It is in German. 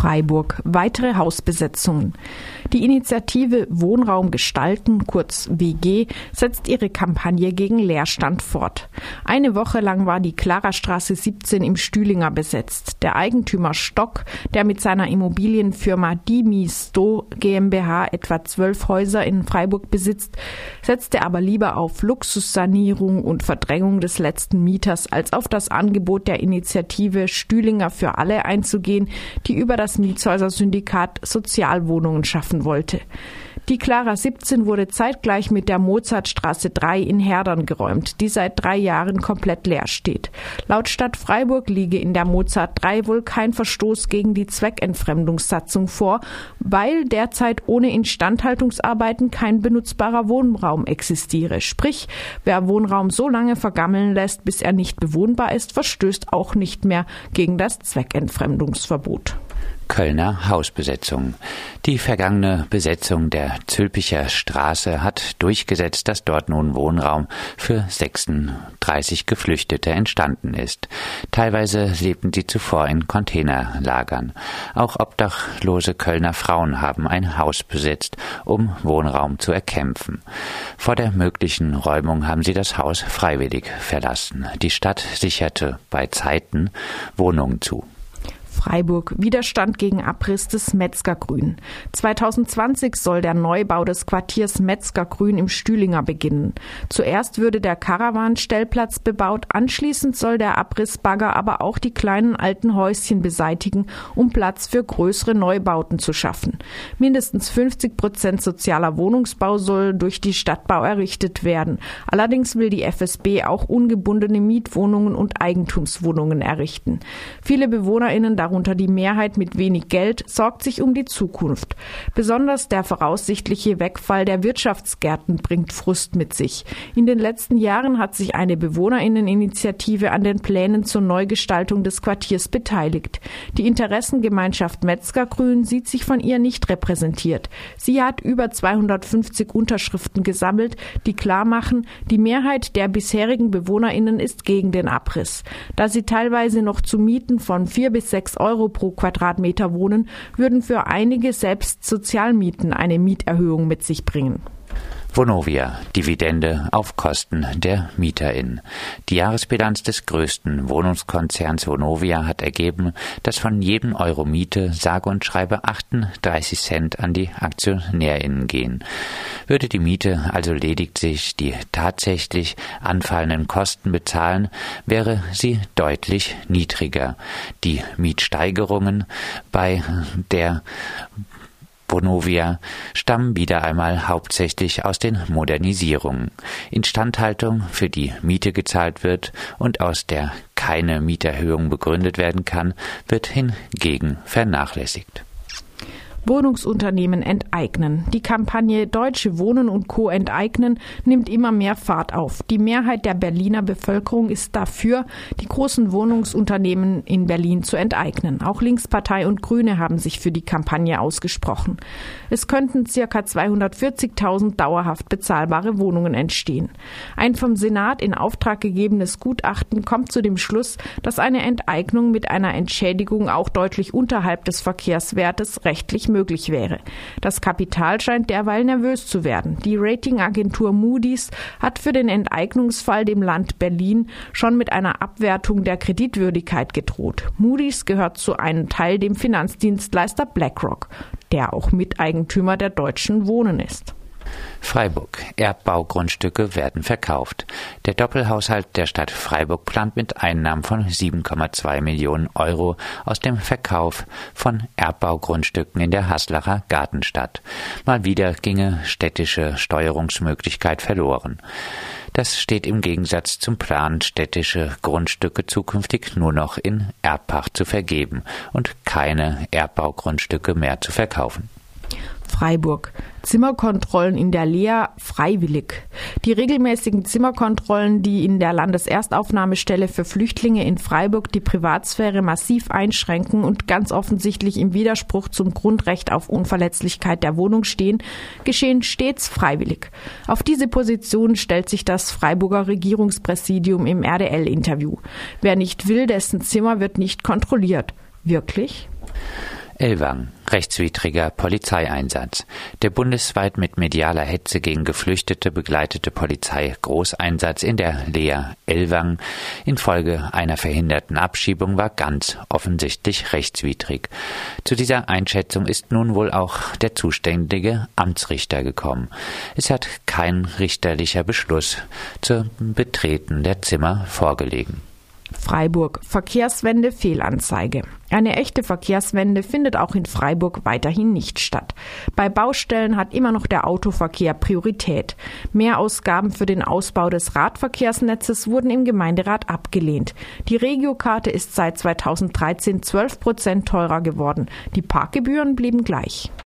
Freiburg weitere Hausbesetzungen. Die Initiative Wohnraum gestalten, kurz WG, setzt ihre Kampagne gegen Leerstand fort. Eine Woche lang war die Klarastraße 17 im Stühlinger besetzt. Der Eigentümer Stock, der mit seiner Immobilienfirma Dimisto GmbH etwa zwölf Häuser in Freiburg besitzt, setzte aber lieber auf Luxussanierung und Verdrängung des letzten Mieters als auf das Angebot der Initiative Stühlinger für alle einzugehen, die über das Mietshäuser-Syndikat Sozialwohnungen schaffen wollte. Die Clara 17 wurde zeitgleich mit der Mozartstraße 3 in Herdern geräumt, die seit drei Jahren komplett leer steht. Laut Stadt Freiburg liege in der Mozart 3 wohl kein Verstoß gegen die Zweckentfremdungssatzung vor, weil derzeit ohne Instandhaltungsarbeiten kein benutzbarer Wohnraum existiere. Sprich, wer Wohnraum so lange vergammeln lässt, bis er nicht bewohnbar ist, verstößt auch nicht mehr gegen das Zweckentfremdungsverbot. Kölner Hausbesetzung. Die vergangene Besetzung der Zülpicher Straße hat durchgesetzt, dass dort nun Wohnraum für 36 Geflüchtete entstanden ist. Teilweise lebten sie zuvor in Containerlagern. Auch obdachlose Kölner Frauen haben ein Haus besetzt, um Wohnraum zu erkämpfen. Vor der möglichen Räumung haben sie das Haus freiwillig verlassen. Die Stadt sicherte bei Zeiten Wohnungen zu. Freiburg. Widerstand gegen Abriss des Metzgergrün. 2020 soll der Neubau des Quartiers Metzgergrün im Stühlinger beginnen. Zuerst würde der Karawanstellplatz bebaut, anschließend soll der Abrissbagger aber auch die kleinen alten Häuschen beseitigen, um Platz für größere Neubauten zu schaffen. Mindestens 50 Prozent sozialer Wohnungsbau soll durch die Stadtbau errichtet werden. Allerdings will die FSB auch ungebundene Mietwohnungen und Eigentumswohnungen errichten. Viele BewohnerInnen darunter die Mehrheit mit wenig Geld, sorgt sich um die Zukunft. Besonders der voraussichtliche Wegfall der Wirtschaftsgärten bringt Frust mit sich. In den letzten Jahren hat sich eine Bewohnerinneninitiative an den Plänen zur Neugestaltung des Quartiers beteiligt. Die Interessengemeinschaft Metzgergrün sieht sich von ihr nicht repräsentiert. Sie hat über 250 Unterschriften gesammelt, die klar machen, die Mehrheit der bisherigen BewohnerInnen ist gegen den Abriss. Da sie teilweise noch zu Mieten von vier bis sechs Euro pro Quadratmeter wohnen, würden für einige selbst Sozialmieten eine Mieterhöhung mit sich bringen. Vonovia, Dividende auf Kosten der MieterInnen. Die Jahresbilanz des größten Wohnungskonzerns Vonovia hat ergeben, dass von jedem Euro Miete sage und schreibe 38 Cent an die AktionärInnen gehen. Würde die Miete also lediglich die tatsächlich anfallenden Kosten bezahlen, wäre sie deutlich niedriger. Die Mietsteigerungen bei der Bonovia stammen wieder einmal hauptsächlich aus den Modernisierungen, Instandhaltung, für die Miete gezahlt wird und aus der keine Mieterhöhung begründet werden kann, wird hingegen vernachlässigt. Wohnungsunternehmen enteignen. Die Kampagne Deutsche Wohnen und Co. enteignen nimmt immer mehr Fahrt auf. Die Mehrheit der Berliner Bevölkerung ist dafür, die großen Wohnungsunternehmen in Berlin zu enteignen. Auch Linkspartei und Grüne haben sich für die Kampagne ausgesprochen. Es könnten circa 240.000 dauerhaft bezahlbare Wohnungen entstehen. Ein vom Senat in Auftrag gegebenes Gutachten kommt zu dem Schluss, dass eine Enteignung mit einer Entschädigung auch deutlich unterhalb des Verkehrswertes rechtlich möglich wäre. Das Kapital scheint derweil nervös zu werden. Die Ratingagentur Moody's hat für den Enteignungsfall dem Land Berlin schon mit einer Abwertung der Kreditwürdigkeit gedroht. Moody's gehört zu einem Teil dem Finanzdienstleister BlackRock, der auch Miteigentümer der Deutschen Wohnen ist. Freiburg. Erbbaugrundstücke werden verkauft. Der Doppelhaushalt der Stadt Freiburg plant mit Einnahmen von 7,2 Millionen Euro aus dem Verkauf von Erbbaugrundstücken in der Haslacher Gartenstadt. Mal wieder ginge städtische Steuerungsmöglichkeit verloren. Das steht im Gegensatz zum Plan, städtische Grundstücke zukünftig nur noch in Erbpacht zu vergeben und keine Erbbaugrundstücke mehr zu verkaufen. Freiburg. Zimmerkontrollen in der Lea freiwillig. Die regelmäßigen Zimmerkontrollen, die in der Landeserstaufnahmestelle für Flüchtlinge in Freiburg die Privatsphäre massiv einschränken und ganz offensichtlich im Widerspruch zum Grundrecht auf Unverletzlichkeit der Wohnung stehen, geschehen stets freiwillig. Auf diese Position stellt sich das Freiburger Regierungspräsidium im RDL-Interview. Wer nicht will, dessen Zimmer wird nicht kontrolliert. Wirklich? Elwang. Rechtswidriger Polizeieinsatz. Der bundesweit mit medialer Hetze gegen Geflüchtete begleitete Polizei-Großeinsatz in der Lea Elwang infolge einer verhinderten Abschiebung war ganz offensichtlich rechtswidrig. Zu dieser Einschätzung ist nun wohl auch der zuständige Amtsrichter gekommen. Es hat kein richterlicher Beschluss zur Betreten der Zimmer vorgelegen. Freiburg. Verkehrswende Fehlanzeige. Eine echte Verkehrswende findet auch in Freiburg weiterhin nicht statt. Bei Baustellen hat immer noch der Autoverkehr Priorität. Mehrausgaben für den Ausbau des Radverkehrsnetzes wurden im Gemeinderat abgelehnt. Die Regiokarte ist seit 2013 12 Prozent teurer geworden. Die Parkgebühren blieben gleich.